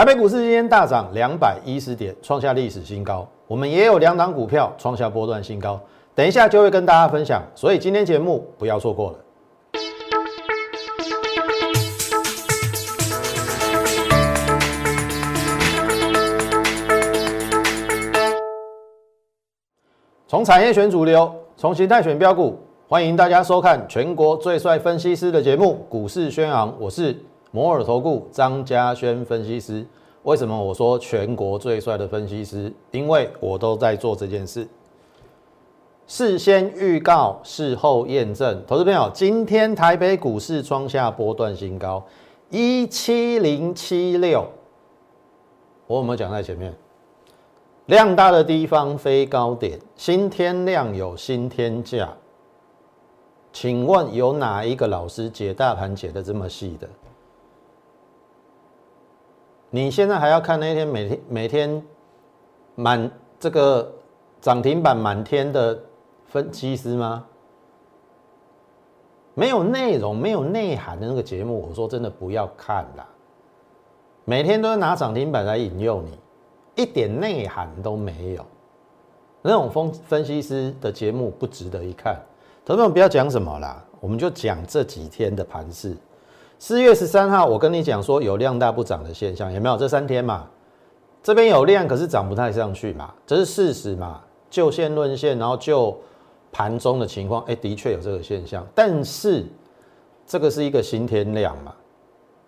台北股市今天大涨两百一十点，创下历史新高。我们也有两档股票创下波段新高，等一下就会跟大家分享，所以今天节目不要错过了。从产业选主流，从形态选标股，欢迎大家收看全国最帅分析师的节目《股市宣昂》，我是摩尔投顾张嘉轩分析师。为什么我说全国最帅的分析师？因为我都在做这件事，事先预告，事后验证。投资朋友，今天台北股市创下波段新高，一七零七六，我有没有讲在前面？量大的地方飞高点，新天量有新天价。请问有哪一个老师解大盘解的这么细的？你现在还要看那天每天每天满这个涨停板满天的分析师吗？没有内容、没有内涵的那个节目，我说真的不要看啦。每天都拿涨停板来引诱你。一点内涵都没有，那种分分析师的节目不值得一看。朋友们不要讲什么啦，我们就讲这几天的盘势。四月十三号，我跟你讲说有量大不涨的现象，有没有？这三天嘛，这边有量，可是涨不太上去嘛，这是事实嘛。就线论线，然后就盘中的情况，哎，的确有这个现象。但是这个是一个新天量嘛，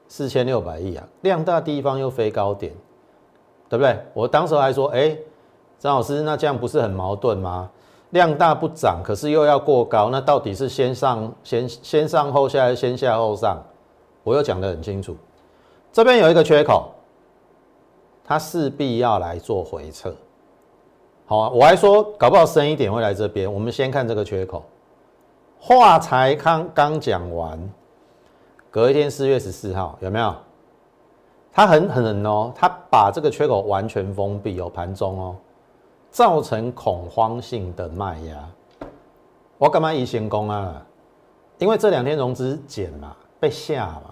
四千六百亿啊，量大地方又飞高点。对不对？我当时还说，哎，张老师，那这样不是很矛盾吗？量大不涨，可是又要过高，那到底是先上先先上后下，还是先下后上？我又讲得很清楚，这边有一个缺口，它势必要来做回撤。好啊，我还说搞不好深一点会来这边。我们先看这个缺口，话才刚刚讲完，隔一天四月十四号有没有？它很狠哦，它把这个缺口完全封闭哦，盘中哦，造成恐慌性的卖压。我干嘛移先攻啊？因为这两天融资减嘛，被吓嘛。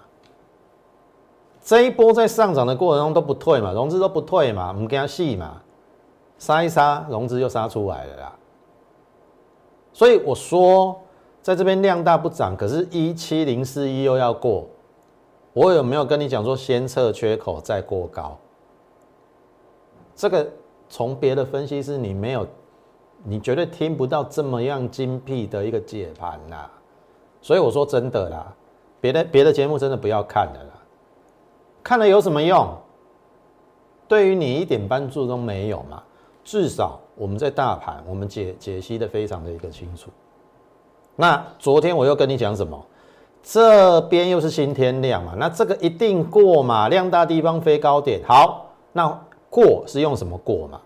这一波在上涨的过程中都不退嘛，融资都不退嘛，我们给它细嘛，杀一杀，融资就杀出来了啦。所以我说，在这边量大不涨，可是一七零四一又要过。我有没有跟你讲说先测缺口再过高？这个从别的分析师你没有，你绝对听不到这么样精辟的一个解盘啦。所以我说真的啦，别的别的节目真的不要看了啦，看了有什么用？对于你一点帮助都没有嘛。至少我们在大盘，我们解解析的非常的一个清楚。那昨天我又跟你讲什么？这边又是新天量嘛，那这个一定过嘛，量大地方飞高点。好，那过是用什么过嘛？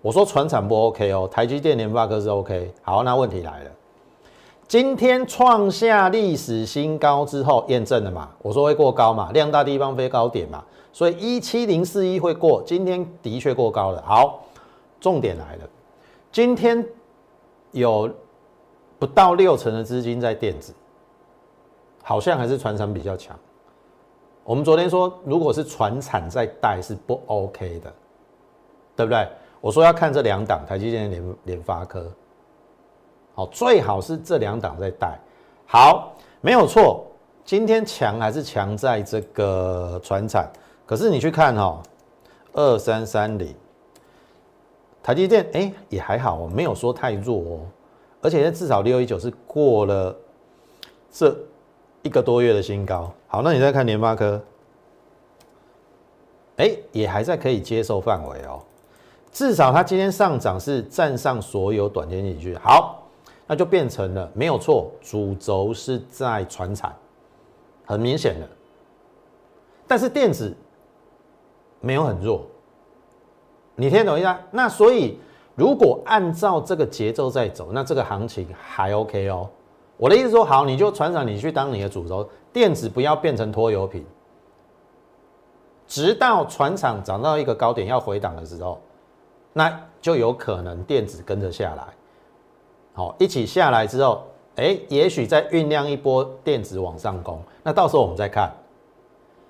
我说船产不 OK 哦，台积电、联发科是 OK。好，那问题来了，今天创下历史新高之后验证了嘛？我说会过高嘛，量大地方飞高点嘛，所以一七零四一会过，今天的确过高了。好，重点来了，今天有不到六成的资金在电子。好像还是船厂比较强。我们昨天说，如果是船产在带是不 OK 的，对不对？我说要看这两档，台积电、联联发科。好，最好是这两档在带。好，没有错。今天强还是强在这个船产，可是你去看哈，二三三零，台积电哎也还好哦，没有说太弱哦，而且呢至少六一九是过了这。一个多月的新高，好，那你再看联发科，哎，也还在可以接受范围哦，至少它今天上涨是站上所有短天期好，那就变成了没有错，主轴是在船产，很明显的，但是电子没有很弱，你听懂一下？那所以如果按照这个节奏在走，那这个行情还 OK 哦。我的意思说，好，你就船长，你去当你的主轴，电子不要变成拖油瓶，直到船厂涨到一个高点要回档的时候，那就有可能电子跟着下来，好，一起下来之后，哎，也许再酝酿一波电子往上攻，那到时候我们再看。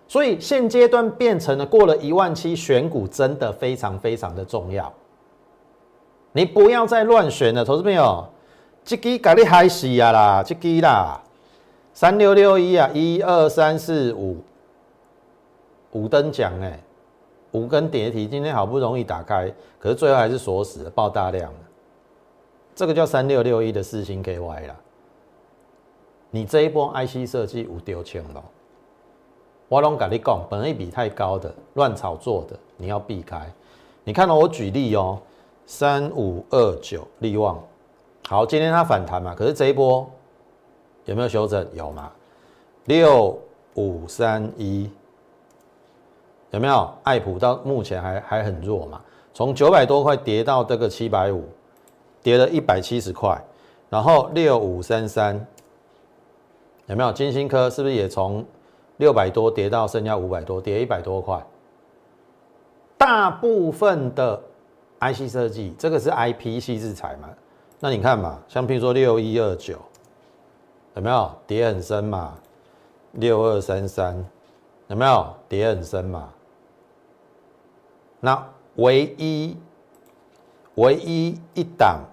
所以现阶段变成了过了一万七，选股真的非常非常的重要。你不要再乱选了，投资朋友，这支给你嗨死啊啦，这支啦，三六六一啊，一二三四五，五等奖哎，五根跌停，今天好不容易打开，可是最后还是锁死了，爆大量这个叫三六六一的四星 KY 啦。你这一波 IC 设计有丢钱了。我拢跟你讲，本益比太高的、乱炒作的，你要避开。你看到我举例哦，三五二九利旺，好，今天它反弹嘛，可是这一波有没有修正？有嘛？六五三一有没有？爱普到目前还还很弱嘛，从九百多块跌到这个七百五，跌了一百七十块。然后六五三三有没有？金星科是不是也从？六百多跌到剩下五百多，跌一百多块。大部分的 IC 设计，这个是 IP 系制裁嘛？那你看嘛，像譬如说六一二九，有没有跌很深嘛？六二三三，有没有跌很深嘛？那唯一唯一一档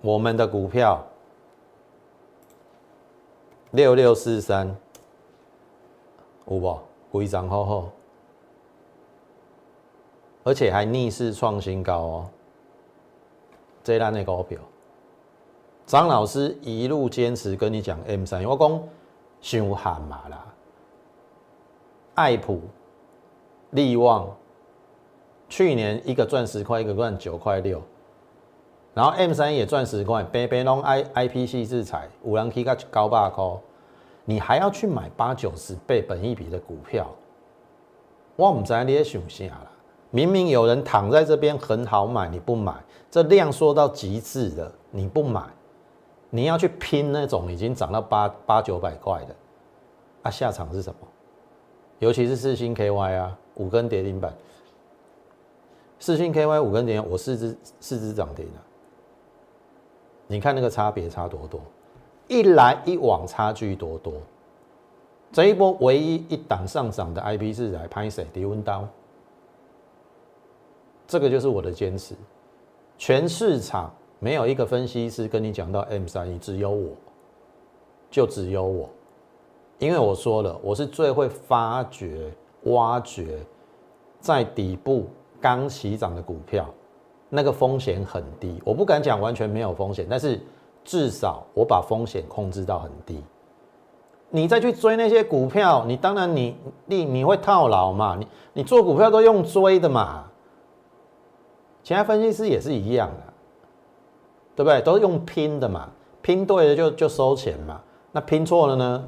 我们的股票六六四三。有无非常好好，而且还逆势创新高哦。这单的股票，张老师一路坚持跟你讲 M 三，我讲伤悍嘛啦。爱普、利旺，去年一个赚十块，一个赚九块六，然后 M 三也赚十块，边边拢 I I P C 制裁，有人去到高百块。你还要去买八九十倍本一比的股票，我唔知你也想啥啦。明明有人躺在这边很好买，你不买，这量缩到极致的，你不买，你要去拼那种已经涨到八八九百块的，啊，下场是什么？尤其是四星 KY 啊，五根跌停板，四星 KY 五根跌停，我四只四只涨停啊，你看那个差别差多多。一来一往差距多多，这一波唯一一档上涨的 IP 是来拍谁？低温刀，这个就是我的坚持。全市场没有一个分析师跟你讲到 M 三一，只有我，就只有我，因为我说了，我是最会发掘、挖掘在底部刚起涨的股票，那个风险很低。我不敢讲完全没有风险，但是。至少我把风险控制到很低，你再去追那些股票，你当然你你你会套牢嘛？你你做股票都用追的嘛？其他分析师也是一样的，对不对？都是用拼的嘛，拼对了就就收钱嘛，那拼错了呢？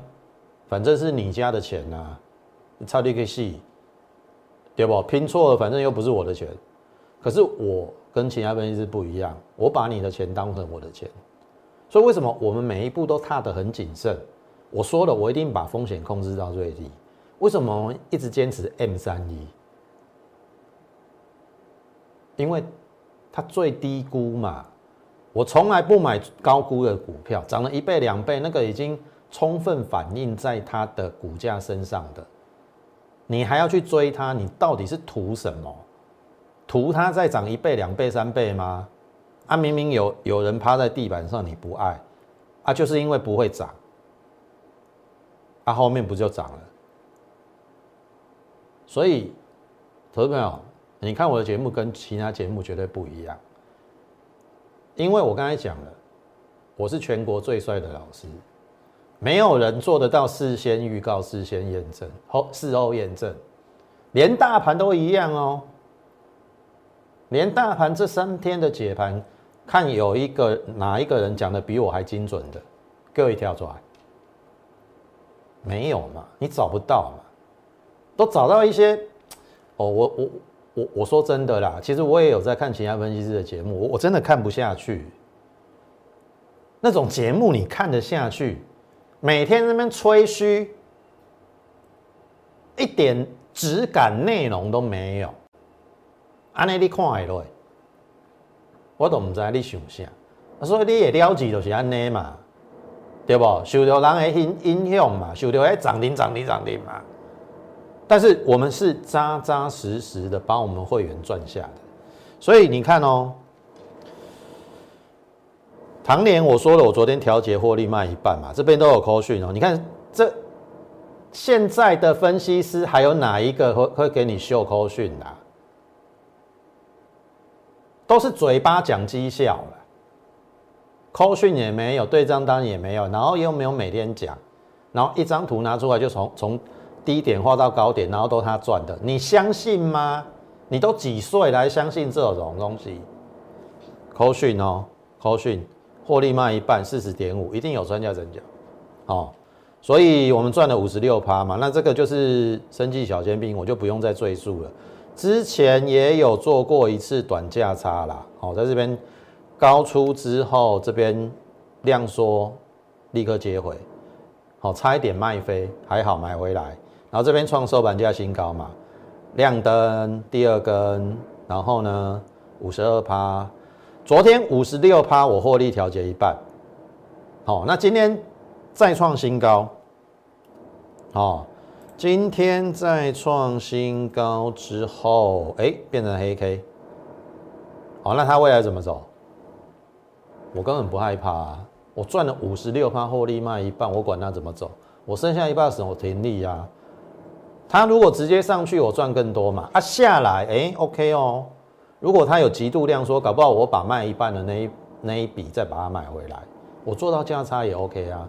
反正是你家的钱呐，差一个戏，对不？拼错了，反正又不是我的钱。可是我跟其他分析师不一样，我把你的钱当成我的钱。所以为什么我们每一步都踏得很谨慎？我说了，我一定把风险控制到最低。为什么一直坚持 M 三一？因为它最低估嘛。我从来不买高估的股票，涨了一倍两倍，那个已经充分反映在它的股价身上的。你还要去追它？你到底是图什么？图它再涨一倍两倍三倍吗？啊，明明有有人趴在地板上，你不爱，啊，就是因为不会涨，啊，后面不就涨了？所以，投资朋友，你看我的节目跟其他节目绝对不一样，因为我刚才讲了，我是全国最帅的老师，没有人做得到事先预告、事先验证、后事后验证，连大盘都一样哦，连大盘这三天的解盘。看有一个哪一个人讲的比我还精准的，各位跳出来，没有嘛？你找不到嘛？都找到一些哦，我我我我说真的啦，其实我也有在看其他分析师的节目，我我真的看不下去。那种节目你看得下去？每天那边吹嘘，一点质感内容都没有，安尼你看会落？我都唔知你想啥，所以你也了解就是安尼嘛，对不？受到人的影影响嘛，受到迄涨停涨停涨停嘛，但是我们是扎扎实实的把我们会员赚下的，所以你看哦，唐年我说了，我昨天调节获利卖一半嘛，这边都有扣讯哦。你看这现在的分析师还有哪一个会会给你秀扣讯的？都是嘴巴讲绩效了，扣讯也没有，对账单也没有，然后又没有每天讲，然后一张图拿出来就从从低点画到高点，然后都他赚的，你相信吗？你都几岁来相信这种东西？扣讯哦，扣讯获利卖一半，四十点五，一定有专家增讲，哦，所以我们赚了五十六趴嘛，那这个就是生计小尖兵，我就不用再赘述了。之前也有做过一次短价差啦，好，在这边高出之后，这边量缩，立刻接回，好，差一点卖飞，还好买回来，然后这边创收盘价新高嘛，亮灯第二根，然后呢五十二趴，昨天五十六趴，我获利调节一半，好，那今天再创新高，好。今天在创新高之后，哎，变成黑 K，好，那它未来怎么走？我根本不害怕啊！我赚了五十六趴获利卖一半，我管它怎么走，我剩下一半时我停利啊。它如果直接上去，我赚更多嘛。啊，下来，哎，OK 哦。如果它有极度量说，搞不好我把卖一半的那一那一笔再把它买回来，我做到价差也 OK 啊。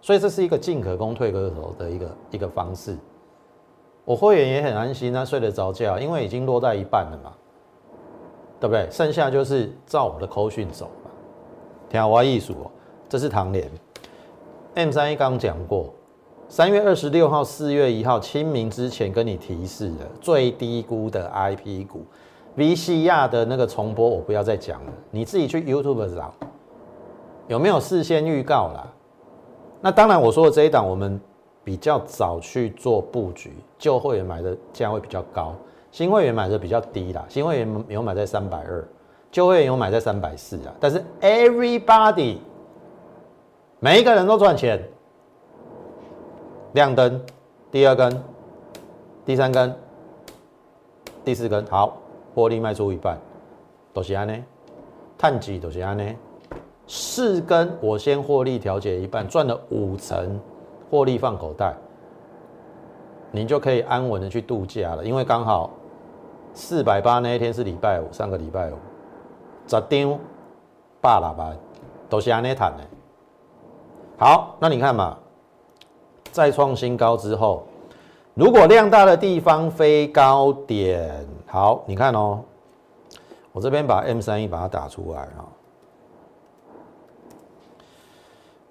所以这是一个进可攻退可守的一个一个方式，我会员也很安心啊，睡得着觉，因为已经落在一半了嘛，对不对？剩下就是照我的口讯走嘛。听我艺术哦，这是唐联 M 三一刚讲过，三月二十六号、四月一号清明之前跟你提示的最低估的 IP 股，V C 亚的那个重播我不要再讲了，你自己去 YouTube 找，有没有事先预告啦？那当然，我说的这一档，我们比较早去做布局，旧会员买的价位比较高，新会员买的比较低啦。新会员有买在三百二，旧会员有买在三百四啊。但是 everybody 每一个人都赚钱，亮灯，第二根，第三根，第四根，好，获利卖出一半，都是安呢，碳基都是安呢。四根，我先获利调节一半，赚了五成，获利放口袋，你就可以安稳的去度假了。因为刚好四百八那一天是礼拜五，上个礼拜五，十张八喇叭都是安内谈的。好，那你看嘛，再创新高之后，如果量大的地方飞高点，好，你看哦，我这边把 M 三一把它打出来啊。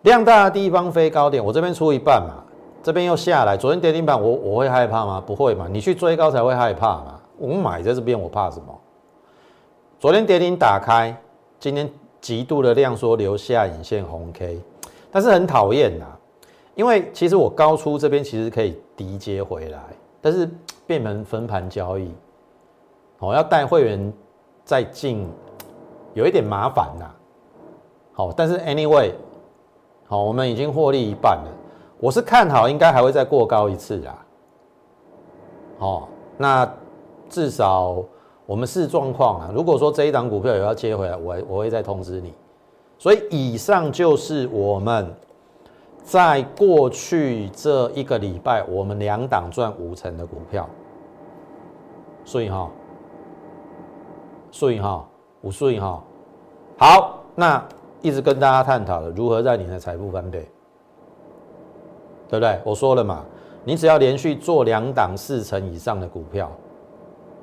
量大的地方飞高点，我这边出一半嘛，这边又下来。昨天跌停板，我我会害怕吗？不会嘛，你去追高才会害怕嘛。我买在这边，我怕什么？昨天跌停打开，今天极度的量缩，留下影线红 K，但是很讨厌呐，因为其实我高出这边其实可以低接回来，但是变成分盘交易，哦，要带会员再进，有一点麻烦呐。好，但是 anyway。好，我们已经获利一半了。我是看好，应该还会再过高一次啦。好，那至少我们视状况啊。如果说这一档股票有要接回来，我我会再通知你。所以以上就是我们在过去这一个礼拜，我们两档赚五成的股票。所以哈，所以哈，五所以哈，好，那。一直跟大家探讨的如何让你的财富翻倍，对不对？我说了嘛，你只要连续做两档四成以上的股票，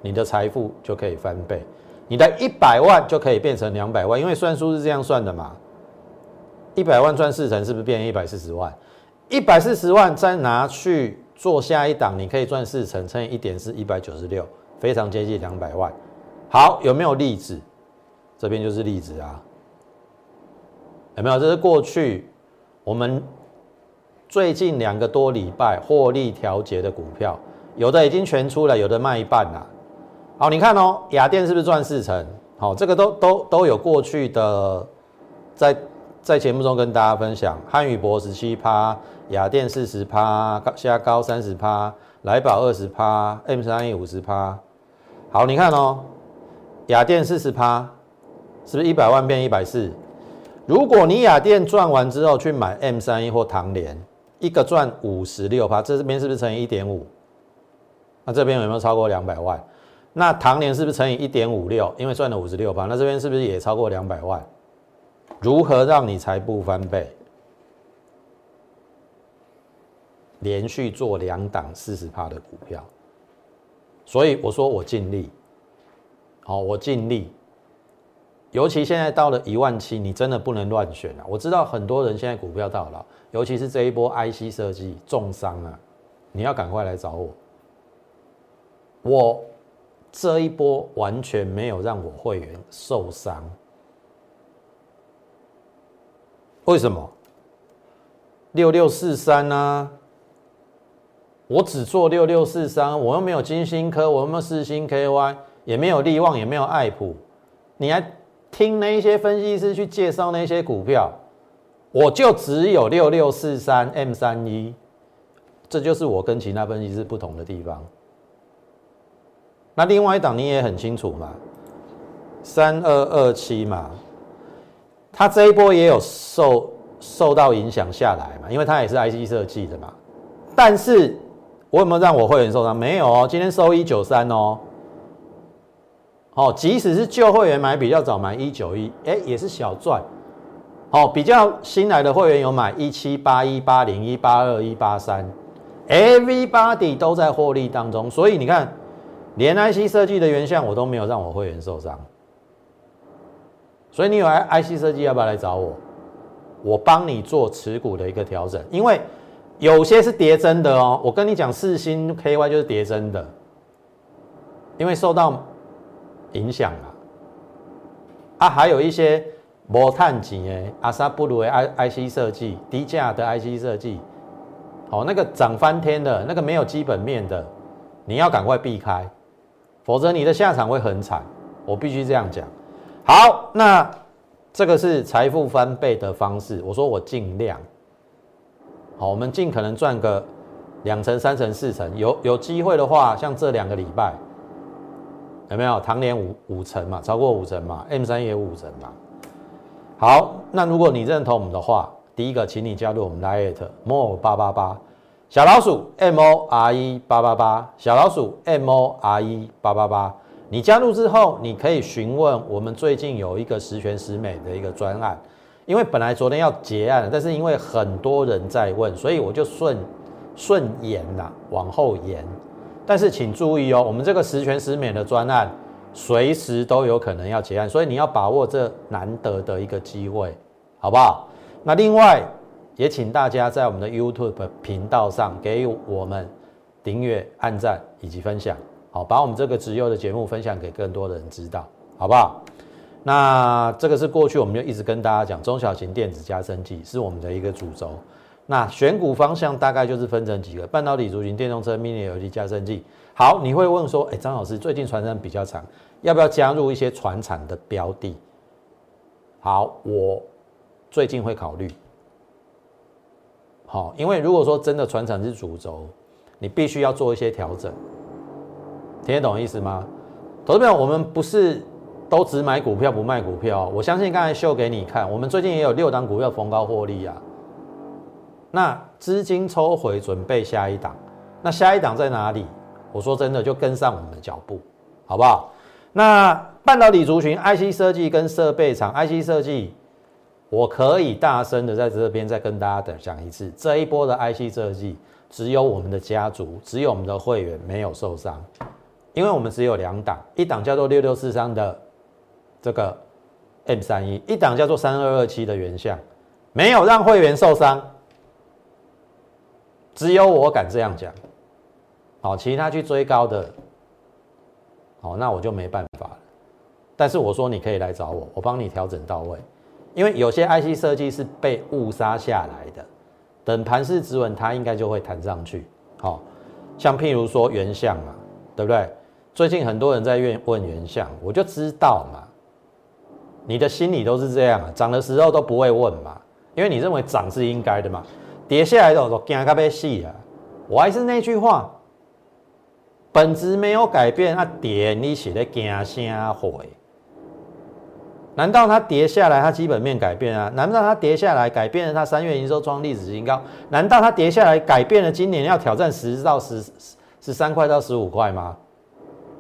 你的财富就可以翻倍，你的一百万就可以变成两百万，因为算数是这样算的嘛。一百万赚四成，是不是变一百四十万？一百四十万再拿去做下一档，你可以赚四成，乘以一点是一百九十六，非常接近两百万。好，有没有例子？这边就是例子啊。有没有？这是过去我们最近两个多礼拜获利调节的股票，有的已经全出了，有的卖一半了。好，你看哦，雅电是不是赚四成？好，这个都都都有过去的，在在节目中跟大家分享。汉语博十七趴，雅电四十趴，高下高三十趴，来宝二十趴，M 三一五十趴。好，你看哦，雅电四十趴，是不是一百万变一百四？如果你雅电赚完之后去买 M 三一或唐联，一个赚五十六趴，这边是不是乘以一点五？那这边有没有超过两百万？那唐年是不是乘以一点五六？因为赚了五十六趴，那这边是不是也超过两百万？如何让你财富翻倍？连续做两档四十趴的股票，所以我说我尽力，好，我尽力。尤其现在到了一万七，你真的不能乱选啊！我知道很多人现在股票到了，尤其是这一波 IC 设计重伤啊，你要赶快来找我。我这一波完全没有让我会员受伤，为什么？六六四三呢？我只做六六四三，我又没有金星科，我又没有四星 KY，也没有利旺，也没有爱普，你还听那些分析师去介绍那些股票，我就只有六六四三 M 三一，这就是我跟其他分析师不同的地方。那另外一档你也很清楚嘛，三二二七嘛，它这一波也有受受到影响下来嘛，因为它也是 IC 设计的嘛。但是我有没有让我会员受伤？没有哦，今天收一九三哦。哦，即使是旧会员买比较早买一九一，哎，也是小赚。哦，比较新来的会员有买一七八一八零一八二一八三，everybody 都在获利当中，所以你看。连 IC 设计的原相我都没有让我会员受伤，所以你有 IC 设计要不要来找我？我帮你做持股的一个调整，因为有些是叠增的哦。我跟你讲，四星 KY 就是叠增的，因为受到影响啊。啊，还有一些摩碳级诶，阿萨布鲁的 I IC 设计低价的 IC 设计，好，那个涨翻天的，那个没有基本面的，你要赶快避开。否则你的下场会很惨，我必须这样讲。好，那这个是财富翻倍的方式。我说我尽量，好，我们尽可能赚个两成、三成、四成。有有机会的话，像这两个礼拜，有没有？唐年五五成嘛，超过五成嘛，M 三也五成嘛。好，那如果你认同我们的话，第一个，请你加入我们 Lite More 八八八。小老鼠 M O R E 八八八，小老鼠 M O R E 八八八，你加入之后，你可以询问我们最近有一个十全十美的一个专案，因为本来昨天要结案了，但是因为很多人在问，所以我就顺顺延啦，往后延。但是请注意哦，我们这个十全十美的专案，随时都有可能要结案，所以你要把握这难得的一个机会，好不好？那另外。也请大家在我们的 YouTube 频道上给我们订阅、按赞以及分享，好，把我们这个直优的节目分享给更多的人知道，好不好？那这个是过去我们就一直跟大家讲，中小型电子加生技是我们的一个主轴。那选股方向大概就是分成几个：半导体族群、电动车、mini LED 加生技。好，你会问说，哎，张老师最近传染比较长，要不要加入一些传产的标的？好，我最近会考虑。好，因为如果说真的船厂是主轴，你必须要做一些调整，听得懂意思吗？投资票，我们不是都只买股票不卖股票。我相信刚才秀给你看，我们最近也有六档股票逢高获利啊。那资金抽回准备下一档，那下一档在哪里？我说真的，就跟上我们的脚步，好不好？那半导体族群，IC 设计跟设备厂，IC 设计。我可以大声的在这边再跟大家的讲一次，这一波的 IC 设计只有我们的家族，只有我们的会员没有受伤，因为我们只有两档，一档叫做六六四三的这个 M 三一，一档叫做三二二七的原相，没有让会员受伤，只有我敢这样讲。好，其他去追高的，好，那我就没办法了。但是我说你可以来找我，我帮你调整到位。因为有些 IC 设计是被误杀下来的，等盘势止稳，它应该就会弹上去。好，像譬如说原相嘛，对不对？最近很多人在问问原相，我就知道嘛，你的心里都是这样啊，涨的时候都不会问嘛，因为你认为涨是应该的嘛，跌下来的时候惊到被死啊。我还是那句话，本质没有改变，啊跌你写的惊啥会？难道它跌下来，它基本面改变啊？难道它跌下来改变了它三月营收创历史新高？难道它跌下来改变了今年要挑战十到十十三块到十五块吗？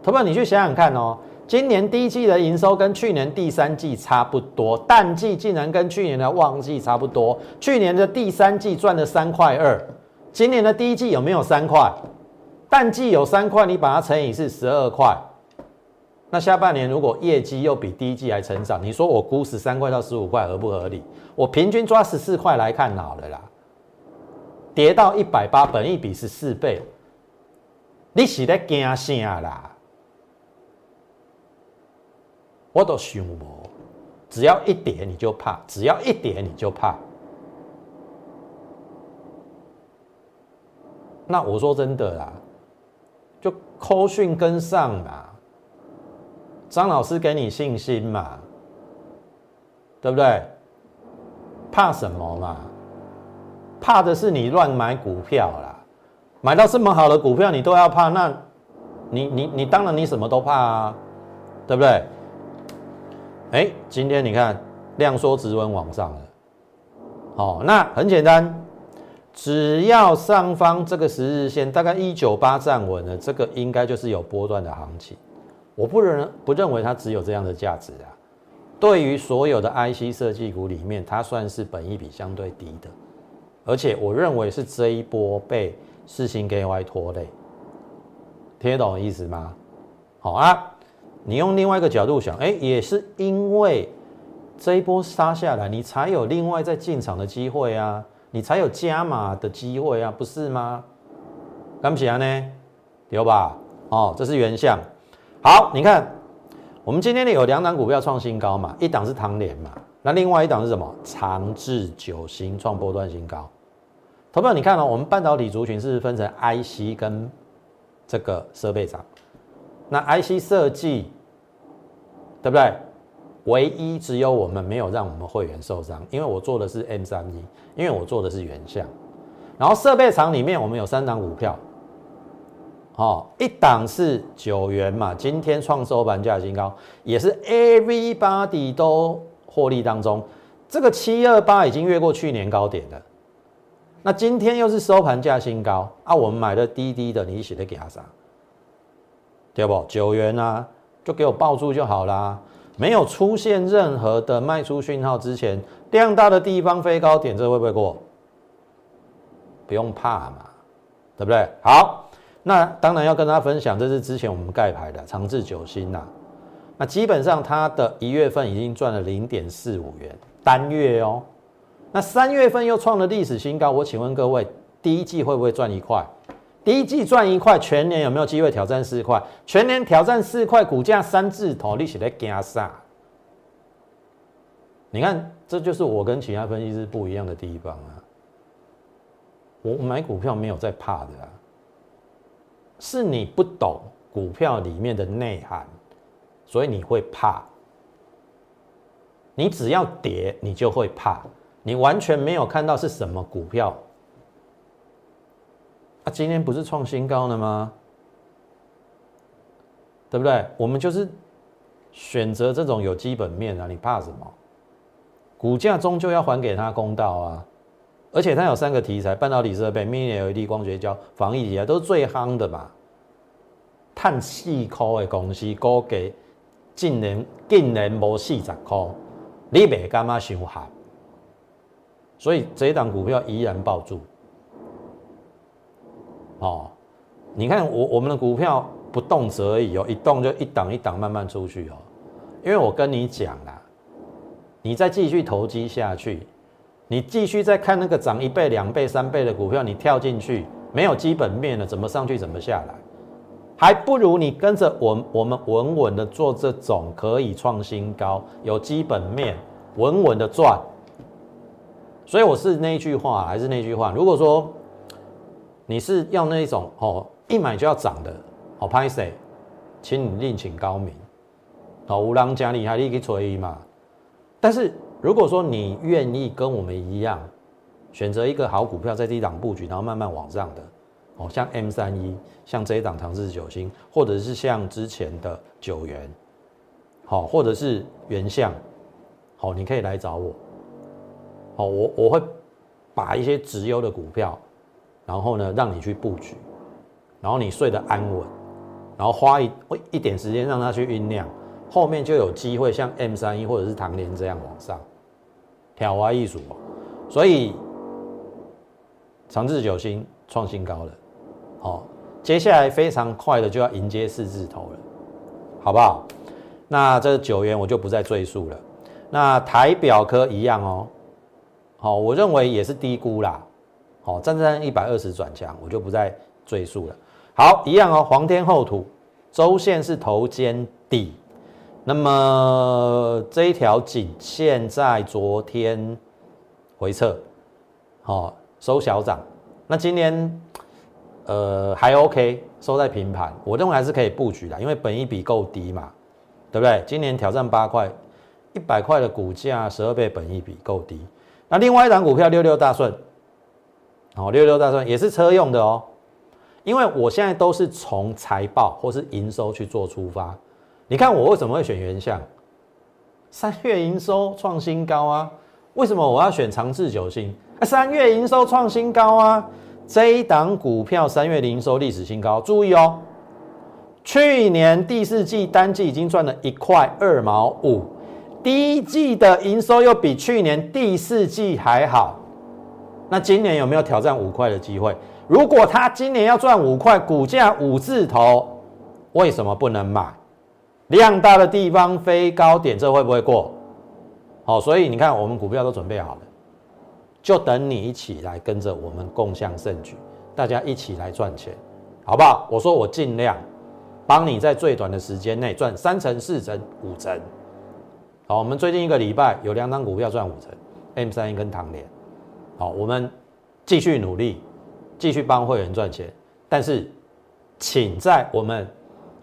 同学，你去想想看哦。今年第一季的营收跟去年第三季差不多，淡季竟然跟去年的旺季差不多。去年的第三季赚了三块二，今年的第一季有没有三块？淡季有三块，你把它乘以是十二块。那下半年如果业绩又比第一季还成长，你说我估十三块到十五块合不合理？我平均抓十四块来看好了啦，跌到一百八，本一比是四倍，你是在惊啥啦？我都想无，只要一跌你就怕，只要一跌你就怕。那我说真的啦，就扣讯跟上嘛，张老师给你信心嘛，对不对？怕什么嘛？怕的是你乱买股票啦，买到这么好的股票你都要怕，那你你你当然你什么都怕啊，对不对？哎，今天你看量缩直稳往上了，好，那很简单，只要上方这个十日线大概一九八站稳了，这个应该就是有波段的行情。我不认不认为它只有这样的价值啊。对于所有的 IC 设计股里面，它算是本益比相对低的，而且我认为是这一波被四星 KY 拖累，听得懂意思吗？好啊。你用另外一个角度想，哎，也是因为这一波杀下来，你才有另外再进场的机会啊，你才有加码的机会啊，不是吗？干不起来呢？有吧？哦，这是原相。好，你看，我们今天呢有两档股票创新高嘛，一档是唐联嘛，那另外一档是什么？长治九星创波段新高。投票你看了，我们半导体族群是分成 IC 跟这个设备厂。那 IC 设计，对不对？唯一只有我们没有让我们会员受伤，因为我做的是 M 三一，因为我做的是原相。然后设备厂里面我们有三档股票，哦，一档是九元嘛，今天创收盘价新高，也是 Everybody 都获利当中。这个七二八已经越过去年高点了，那今天又是收盘价新高啊！我们买的低低的，你写的给他啥？对不？九元啊，就给我抱住就好啦。没有出现任何的卖出讯号之前，量大的地方飞高点，这会不会过？不用怕嘛，对不对？好，那当然要跟大家分享，这是之前我们盖牌的长治九星呐。那基本上它的一月份已经赚了零点四五元单月哦。那三月份又创了历史新高，我请问各位，第一季会不会赚一块？第一季赚一块，全年有没有机会挑战四块？全年挑战四块，股价三字头，你是在惊啥？你看，这就是我跟其他分析师不一样的地方啊！我买股票没有在怕的啊，是你不懂股票里面的内涵，所以你会怕。你只要跌，你就会怕。你完全没有看到是什么股票。啊，今天不是创新高了吗？对不对？我们就是选择这种有基本面啊，你怕什么？股价终究要还给他公道啊！而且它有三个题材：半导体设备、Mini LED 光学胶、防疫题材，都是最夯的嘛。碳四科的公司，估计竟然竟然无四十块，你别干嘛想喊？所以这一档股票依然抱住。哦，你看我我们的股票不动则已哦，一动就一档一档慢慢出去哦。因为我跟你讲啦，你再继续投机下去，你继续再看那个涨一倍、两倍、三倍的股票，你跳进去没有基本面的，怎么上去怎么下来，还不如你跟着我我们稳稳的做这种可以创新高、有基本面、稳稳的赚。所以我是那句话，还是那句话，如果说。你是要那一种哦，一买就要涨的，好拍谁？请你另请高明，好无浪加你还立即锤嘛。但是如果说你愿意跟我们一样，选择一个好股票在低档布局，然后慢慢往上的，哦，像 M 三一，像这一档长治九星，或者是像之前的九元，好，或者是原相，好，你可以来找我，好，我我会把一些直优的股票，然后呢，让你去布局，然后你睡得安稳，然后花一一点时间让它去酝酿，后面就有机会像 M 三一或者是唐联这样往上，挑花艺术，所以长治九星创新高了。好，接下来非常快的就要迎接四字头了，好不好？那这九元我就不再赘述了。那台表科一样哦，好，我认为也是低估啦。好，站在一百二十转强，我就不再赘述了。好，一样哦，黄天厚土，周线是头肩底，那么这一条颈线在昨天回撤，好收小涨，那今年。呃，还 OK，收在平盘，我认为还是可以布局的，因为本益比够低嘛，对不对？今年挑战八块，一百块的股价，十二倍本益比够低。那另外一档股票六六大顺，哦，六六大顺也是车用的哦，因为我现在都是从财报或是营收去做出发。你看我为什么会选原相？三月营收创新高啊，为什么我要选长治久兴？三月营收创新高啊。这一档股票三月营收历史新高，注意哦，去年第四季单季已经赚了一块二毛五，第一季的营收又比去年第四季还好，那今年有没有挑战五块的机会？如果他今年要赚五块，股价五字头，为什么不能买？量大的地方飞高点，这会不会过？好，所以你看，我们股票都准备好了。就等你一起来跟着我们共享盛举，大家一起来赚钱，好不好？我说我尽量帮你在最短的时间内赚三成、四成、五成。好，我们最近一个礼拜有两档股票赚五成，M 三一跟唐联。好，我们继续努力，继续帮会员赚钱。但是，请在我们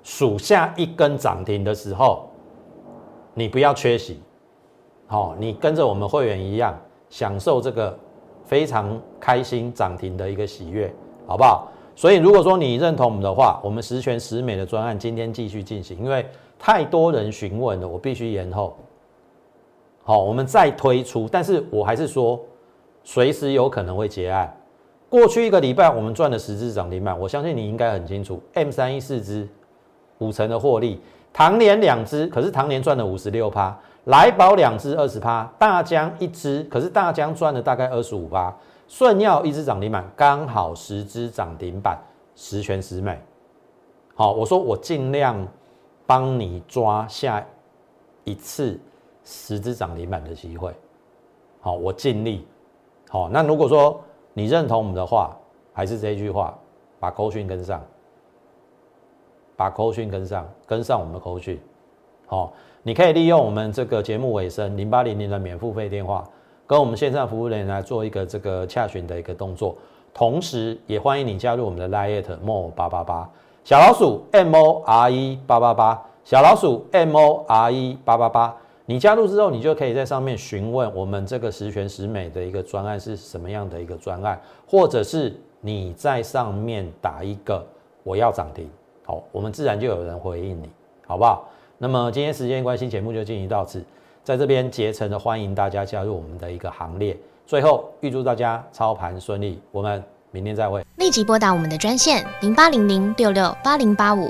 数下一根涨停的时候，你不要缺席。好，你跟着我们会员一样。享受这个非常开心涨停的一个喜悦，好不好？所以如果说你认同我们的话，我们十全十美的专案今天继续进行，因为太多人询问了，我必须延后。好，我们再推出，但是我还是说，随时有可能会结案。过去一个礼拜我们赚了十只涨停板，我相信你应该很清楚，M 三一四只五成的获利，唐年两只，可是唐年赚了五十六趴。来宝两只二十趴，大江一只，可是大江赚了大概二十五趴。顺耀一只涨停板，刚好十只涨停板，十全十美。好，我说我尽量帮你抓下一次十只涨停板的机会。好，我尽力。好，那如果说你认同我们的话，还是这一句话，把扣讯跟上，把扣讯跟上，跟上我们的扣讯。好。你可以利用我们这个节目尾声零八零零的免付费电话，跟我们线上服务人员来做一个这个洽询的一个动作，同时也欢迎你加入我们的 Lite More 八八八小老鼠 M O R E 八八八小老鼠 M O R E 八八八，你加入之后，你就可以在上面询问我们这个十全十美的一个专案是什么样的一个专案，或者是你在上面打一个我要涨停，好，我们自然就有人回应你，好不好？那么今天时间关系，节目就进行到此，在这边竭诚的欢迎大家加入我们的一个行列。最后预祝大家操盘顺利，我们明天再会。立即拨打我们的专线零八零零六六八零八五